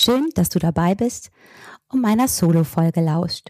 Schön, dass du dabei bist und meiner Solo-Folge lauscht.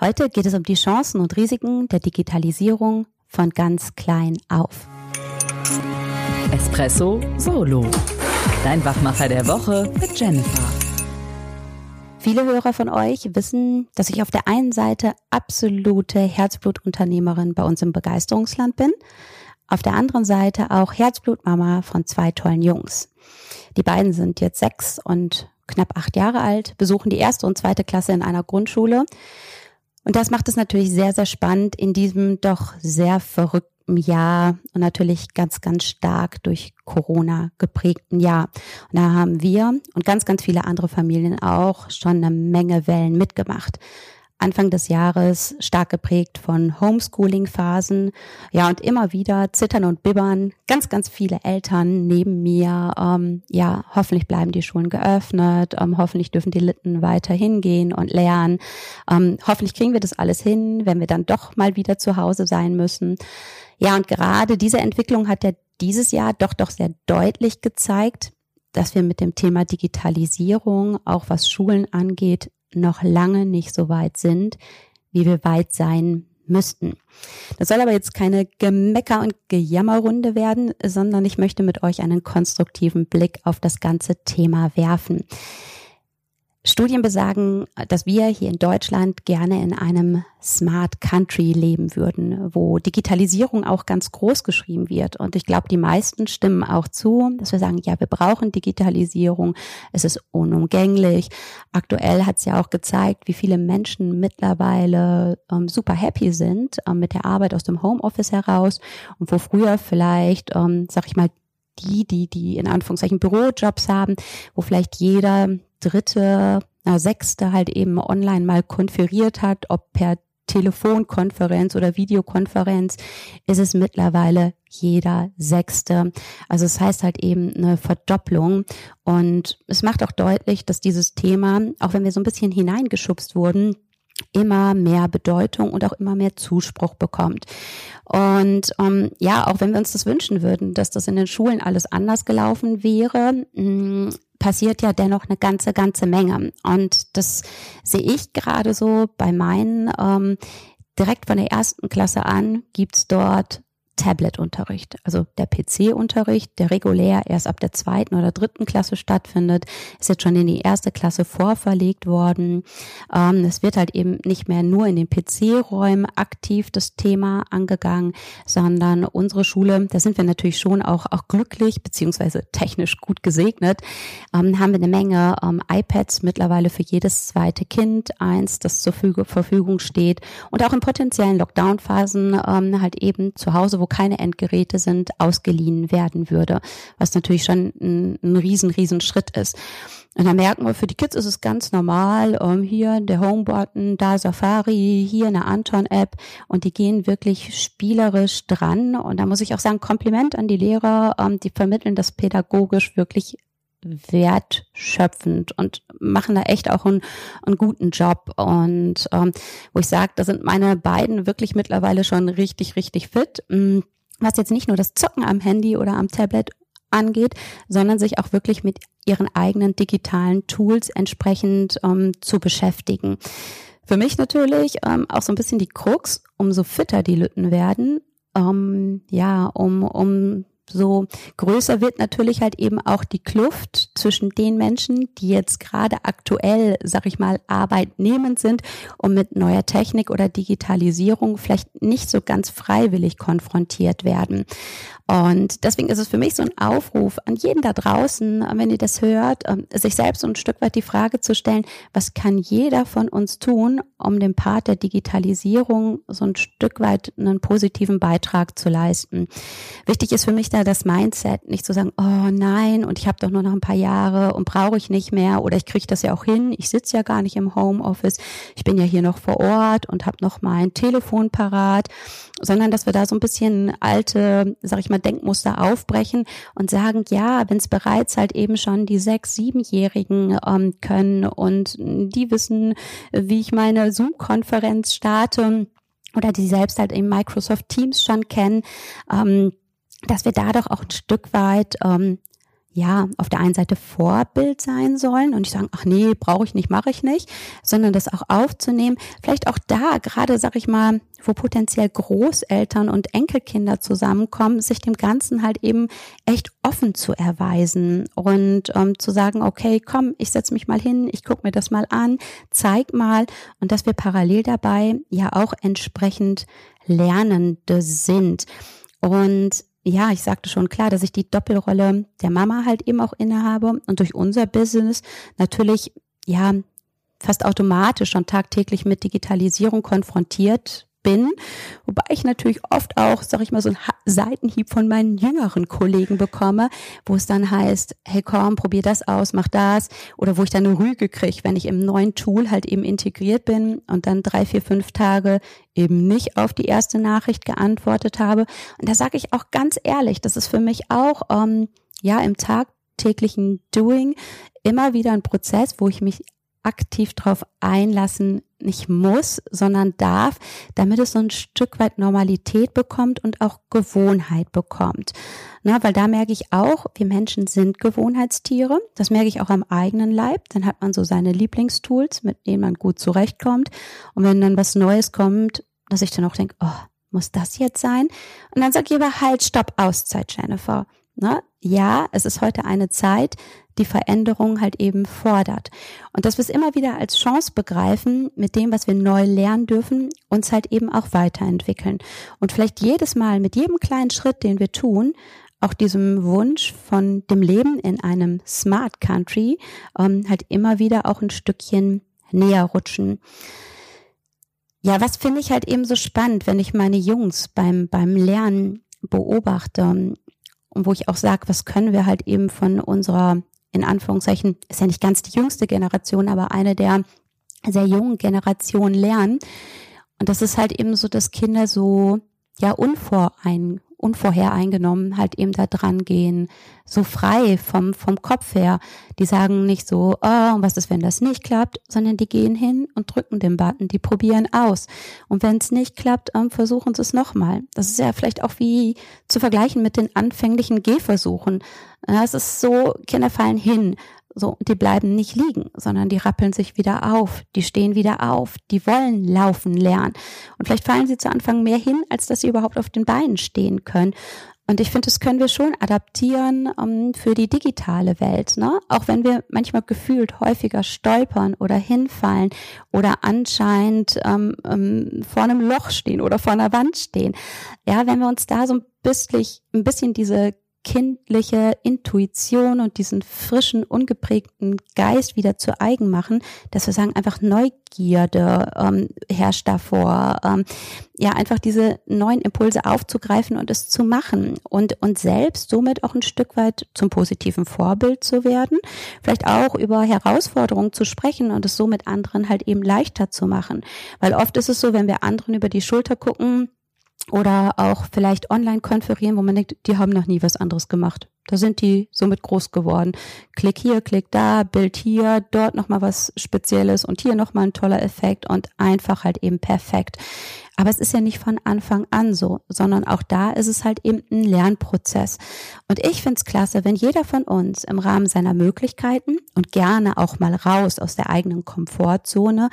Heute geht es um die Chancen und Risiken der Digitalisierung von ganz klein auf. Espresso Solo. Dein Wachmacher der Woche mit Jennifer. Viele Hörer von euch wissen, dass ich auf der einen Seite absolute Herzblutunternehmerin bei uns im Begeisterungsland bin, auf der anderen Seite auch Herzblutmama von zwei tollen Jungs. Die beiden sind jetzt sechs und knapp acht Jahre alt, besuchen die erste und zweite Klasse in einer Grundschule. Und das macht es natürlich sehr, sehr spannend in diesem doch sehr verrückten Jahr und natürlich ganz, ganz stark durch Corona geprägten Jahr. Und da haben wir und ganz, ganz viele andere Familien auch schon eine Menge Wellen mitgemacht. Anfang des Jahres stark geprägt von Homeschooling-Phasen. Ja, und immer wieder zittern und bibbern. Ganz, ganz viele Eltern neben mir. Ähm, ja, hoffentlich bleiben die Schulen geöffnet. Ähm, hoffentlich dürfen die Litten weiter hingehen und lernen. Ähm, hoffentlich kriegen wir das alles hin, wenn wir dann doch mal wieder zu Hause sein müssen. Ja, und gerade diese Entwicklung hat ja dieses Jahr doch doch sehr deutlich gezeigt, dass wir mit dem Thema Digitalisierung, auch was Schulen angeht, noch lange nicht so weit sind, wie wir weit sein müssten. Das soll aber jetzt keine Gemecker- und Gejammerrunde werden, sondern ich möchte mit euch einen konstruktiven Blick auf das ganze Thema werfen. Studien besagen, dass wir hier in Deutschland gerne in einem Smart Country leben würden, wo Digitalisierung auch ganz groß geschrieben wird. Und ich glaube, die meisten stimmen auch zu, dass wir sagen, ja, wir brauchen Digitalisierung, es ist unumgänglich. Aktuell hat es ja auch gezeigt, wie viele Menschen mittlerweile ähm, super happy sind ähm, mit der Arbeit aus dem Homeoffice heraus und wo früher vielleicht, ähm, sag ich mal, die, die, die in Anführungszeichen Bürojobs haben, wo vielleicht jeder dritte, na, sechste halt eben online mal konferiert hat, ob per Telefonkonferenz oder Videokonferenz, ist es mittlerweile jeder Sechste. Also es heißt halt eben eine Verdopplung. Und es macht auch deutlich, dass dieses Thema, auch wenn wir so ein bisschen hineingeschubst wurden, immer mehr Bedeutung und auch immer mehr Zuspruch bekommt. Und ähm, ja, auch wenn wir uns das wünschen würden, dass das in den Schulen alles anders gelaufen wäre, mm, passiert ja dennoch eine ganze, ganze Menge. Und das sehe ich gerade so bei meinen, ähm, direkt von der ersten Klasse an gibt's dort Tablet-Unterricht, also der PC-Unterricht, der regulär erst ab der zweiten oder dritten Klasse stattfindet, ist jetzt schon in die erste Klasse vorverlegt worden. Ähm, es wird halt eben nicht mehr nur in den PC-Räumen aktiv das Thema angegangen, sondern unsere Schule, da sind wir natürlich schon auch, auch glücklich, beziehungsweise technisch gut gesegnet, ähm, haben wir eine Menge ähm, iPads mittlerweile für jedes zweite Kind, eins, das zur Verfügung steht und auch in potenziellen Lockdown-Phasen ähm, halt eben zu Hause, wo keine Endgeräte sind, ausgeliehen werden würde, was natürlich schon ein, ein riesen, riesen Schritt ist. Und da merken wir, für die Kids ist es ganz normal, um, ähm, hier der Homebutton, da Safari, hier eine Anton-App und die gehen wirklich spielerisch dran. Und da muss ich auch sagen, Kompliment an die Lehrer, um, ähm, die vermitteln das pädagogisch wirklich wertschöpfend und machen da echt auch einen, einen guten Job. Und ähm, wo ich sage, da sind meine beiden wirklich mittlerweile schon richtig, richtig fit. Mm, was jetzt nicht nur das Zocken am Handy oder am Tablet angeht, sondern sich auch wirklich mit ihren eigenen digitalen Tools entsprechend ähm, zu beschäftigen. Für mich natürlich ähm, auch so ein bisschen die Krux, umso fitter die Lütten werden, ähm, ja, um, um so größer wird natürlich halt eben auch die Kluft zwischen den Menschen, die jetzt gerade aktuell, sag ich mal, arbeitnehmend sind und mit neuer Technik oder Digitalisierung vielleicht nicht so ganz freiwillig konfrontiert werden. Und deswegen ist es für mich so ein Aufruf an jeden da draußen, wenn ihr das hört, ähm, sich selbst so ein Stück weit die Frage zu stellen, was kann jeder von uns tun, um dem Part der Digitalisierung so ein Stück weit einen positiven Beitrag zu leisten. Wichtig ist für mich da das Mindset, nicht zu sagen, oh nein, und ich habe doch nur noch ein paar Jahre und brauche ich nicht mehr oder ich kriege das ja auch hin, ich sitze ja gar nicht im Homeoffice, ich bin ja hier noch vor Ort und habe noch mein Telefon parat, sondern dass wir da so ein bisschen alte, sag ich mal, Denkmuster aufbrechen und sagen, ja, wenn es bereits halt eben schon die sechs, siebenjährigen ähm, können und die wissen, wie ich meine Zoom-Konferenz starte oder die selbst halt in Microsoft Teams schon kennen, ähm, dass wir da doch auch ein Stück weit ähm, ja, auf der einen Seite Vorbild sein sollen und nicht sagen, ach nee, brauche ich nicht, mache ich nicht, sondern das auch aufzunehmen. Vielleicht auch da, gerade sag ich mal, wo potenziell Großeltern und Enkelkinder zusammenkommen, sich dem Ganzen halt eben echt offen zu erweisen und ähm, zu sagen, okay, komm, ich setze mich mal hin, ich gucke mir das mal an, zeig mal und dass wir parallel dabei ja auch entsprechend Lernende sind. Und ja, ich sagte schon klar, dass ich die Doppelrolle der Mama halt eben auch innehabe und durch unser Business natürlich, ja, fast automatisch schon tagtäglich mit Digitalisierung konfrontiert bin, wobei ich natürlich oft auch, sag ich mal, so einen Seitenhieb von meinen jüngeren Kollegen bekomme, wo es dann heißt, hey komm, probier das aus, mach das, oder wo ich dann eine Rüge kriege, wenn ich im neuen Tool halt eben integriert bin und dann drei, vier, fünf Tage eben nicht auf die erste Nachricht geantwortet habe. Und da sage ich auch ganz ehrlich, das ist für mich auch ähm, ja im tagtäglichen Doing immer wieder ein Prozess, wo ich mich aktiv drauf einlassen nicht muss, sondern darf, damit es so ein Stück weit Normalität bekommt und auch Gewohnheit bekommt. Na, weil da merke ich auch, wir Menschen sind Gewohnheitstiere. Das merke ich auch am eigenen Leib. Dann hat man so seine Lieblingstools, mit denen man gut zurechtkommt. Und wenn dann was Neues kommt, dass ich dann auch denke, oh, muss das jetzt sein? Und dann sage ich aber halt, stopp, Auszeit, Jennifer. Na, ja, es ist heute eine Zeit, die Veränderung halt eben fordert. Und dass wir es immer wieder als Chance begreifen, mit dem, was wir neu lernen dürfen, uns halt eben auch weiterentwickeln. Und vielleicht jedes Mal mit jedem kleinen Schritt, den wir tun, auch diesem Wunsch von dem Leben in einem Smart Country ähm, halt immer wieder auch ein Stückchen näher rutschen. Ja, was finde ich halt eben so spannend, wenn ich meine Jungs beim, beim Lernen beobachte und wo ich auch sage, was können wir halt eben von unserer in Anführungszeichen, ist ja nicht ganz die jüngste Generation, aber eine der sehr jungen Generationen lernen. Und das ist halt eben so, dass Kinder so, ja, unvorein, unvorhereingenommen halt eben da dran gehen, so frei vom, vom Kopf her. Die sagen nicht so, oh, was ist, wenn das nicht klappt, sondern die gehen hin und drücken den Button, die probieren aus. Und wenn es nicht klappt, ähm, versuchen sie es nochmal. Das ist ja vielleicht auch wie zu vergleichen mit den anfänglichen Gehversuchen. Es ist so, Kinder fallen hin, so, die bleiben nicht liegen, sondern die rappeln sich wieder auf, die stehen wieder auf, die wollen laufen lernen. Und vielleicht fallen sie zu Anfang mehr hin, als dass sie überhaupt auf den Beinen stehen können. Und ich finde, das können wir schon adaptieren um, ähm, für die digitale Welt. Ne? Auch wenn wir manchmal gefühlt häufiger stolpern oder hinfallen oder anscheinend ähm, ähm, vor einem Loch stehen oder vor einer Wand stehen. Ja, wenn wir uns da so ein bisschen, ein bisschen diese kindliche Intuition und diesen frischen, ungeprägten Geist wieder zu eigen machen, dass wir sagen, einfach Neugierde ähm, herrscht davor, ähm, ja, einfach diese neuen Impulse aufzugreifen und es zu machen und, und selbst somit auch ein Stück weit zum positiven Vorbild zu werden, vielleicht auch über Herausforderungen zu sprechen und es somit anderen halt eben leichter zu machen. Weil oft ist es so, wenn wir anderen über die Schulter gucken, oder auch vielleicht online konferieren, wo man denkt, die haben noch nie was anderes gemacht. Da sind die somit groß geworden. Klick hier, klick da, Bild hier, dort nochmal was Spezielles und hier nochmal ein toller Effekt und einfach halt eben perfekt. Aber es ist ja nicht von Anfang an so, sondern auch da ist es halt eben ein Lernprozess. Und ich finde es klasse, wenn jeder von uns im Rahmen seiner Möglichkeiten und gerne auch mal raus aus der eigenen Komfortzone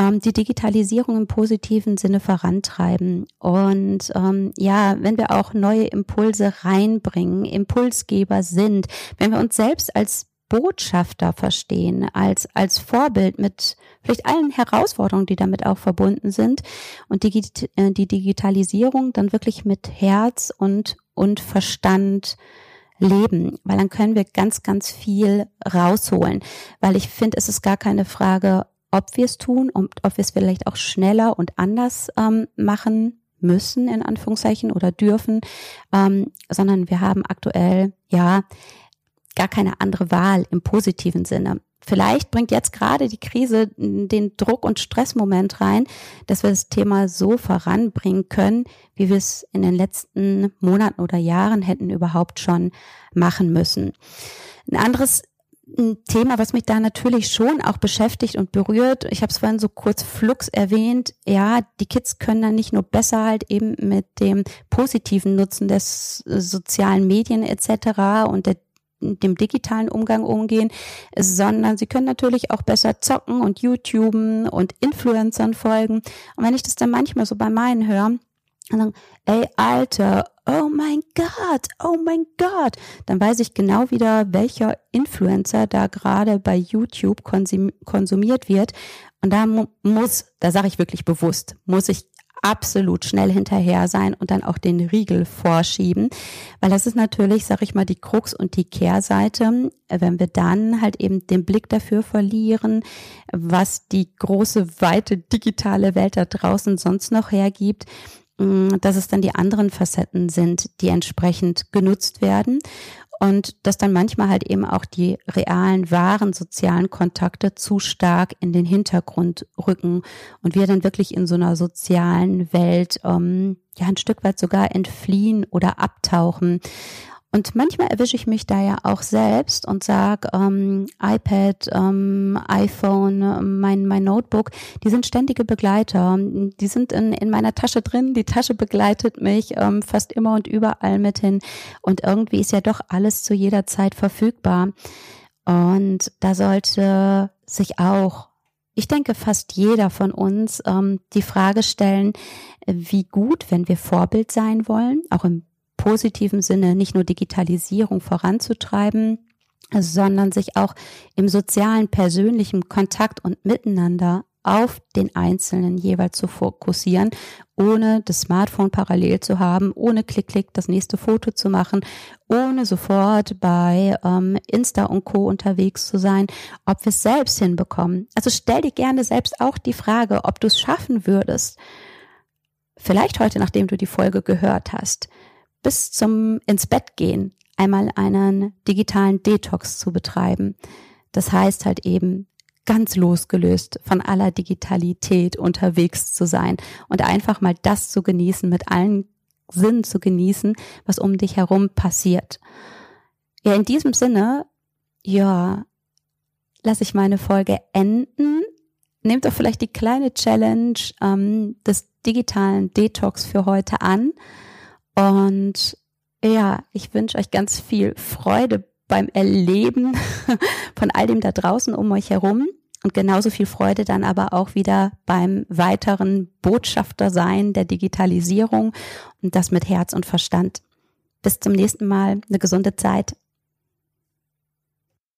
ähm, die Digitalisierung im positiven Sinne vorantreiben. Und ähm, ja, wenn wir auch neue Impulse reinbringen, Impulsgeber sind, wenn wir uns selbst als Botschafter verstehen, als, als Vorbild mit vielleicht allen Herausforderungen, die damit auch verbunden sind und die, äh, die Digitalisierung dann wirklich mit Herz und, und Verstand leben, weil dann können wir ganz, ganz viel rausholen, weil ich finde, es ist gar keine Frage, ob wir es tun und ob wir es vielleicht auch schneller und anders ähm, machen müssen, in Anführungszeichen, oder dürfen, ähm, sondern wir haben aktuell ja gar keine andere Wahl im positiven Sinne. Vielleicht bringt jetzt gerade die Krise den Druck- und Stressmoment rein, dass wir das Thema so voranbringen können, wie wir es in den letzten Monaten oder Jahren hätten überhaupt schon machen müssen. Ein anderes ein Thema, was mich da natürlich schon auch beschäftigt und berührt. Ich habe es vorhin so kurz flux erwähnt. Ja, die Kids können dann nicht nur besser halt eben mit dem positiven Nutzen des sozialen Medien etc. und der dem digitalen Umgang umgehen, sondern sie können natürlich auch besser zocken und YouTuben und Influencern folgen. Und wenn ich das dann manchmal so bei meinen höre, dann, ey, Alter, oh mein Gott, oh mein Gott, dann weiß ich genau wieder, welcher Influencer da gerade bei YouTube konsumiert wird. Und da muss, da sage ich wirklich bewusst, muss ich absolut schnell hinterher sein und dann auch den Riegel vorschieben, weil das ist natürlich, sag ich mal, die Krux und die Kehrseite, wenn wir dann halt eben den Blick dafür verlieren, was die große, weite digitale Welt da draußen sonst noch hergibt, dass es dann die anderen Facetten sind, die entsprechend genutzt werden und dass dann manchmal halt eben auch die realen, wahren sozialen Kontakte zu stark in den Hintergrund rücken und wir dann wirklich in so einer sozialen Welt ähm, ja ein Stück weit sogar entfliehen oder abtauchen. Und manchmal erwische ich mich da ja auch selbst und sag ähm, iPad, ähm, iPhone, mein, mein Notebook, die sind ständige Begleiter. Die sind in, in meiner Tasche drin, die Tasche begleitet mich ähm, fast immer und überall mit hin. Und irgendwie ist ja doch alles zu jeder Zeit verfügbar. Und da sollte sich auch ich denke, fast jeder von uns ähm, die Frage stellen, wie gut, wenn wir Vorbild sein wollen, auch im positiven Sinne nicht nur Digitalisierung voranzutreiben, sondern sich auch im sozialen, persönlichen Kontakt und Miteinander auf den Einzelnen jeweils zu fokussieren, ohne das Smartphone parallel zu haben, ohne Klick-Klick das nächste Foto zu machen, ohne sofort bei ähm, Insta und Co. unterwegs zu sein, ob wir es selbst hinbekommen. Also stell dir gerne selbst auch die Frage, ob du es schaffen würdest, vielleicht heute, nachdem du die Folge gehört hast, bis zum ins Bett gehen einmal einen digitalen Detox zu betreiben. Das heißt halt eben ganz losgelöst von aller Digitalität unterwegs zu sein und einfach mal das zu genießen, mit allen Sinnen zu genießen, was um dich herum passiert. Ja, in diesem Sinne, ja, lasse ich meine Folge enden. Nehmt doch vielleicht die kleine Challenge ähm, des digitalen Detox für heute an. Und ja, ich wünsche euch ganz viel Freude beim Erleben von all dem da draußen um euch herum und genauso viel Freude dann aber auch wieder beim weiteren Botschafter sein der Digitalisierung und das mit Herz und Verstand. Bis zum nächsten Mal, eine gesunde Zeit.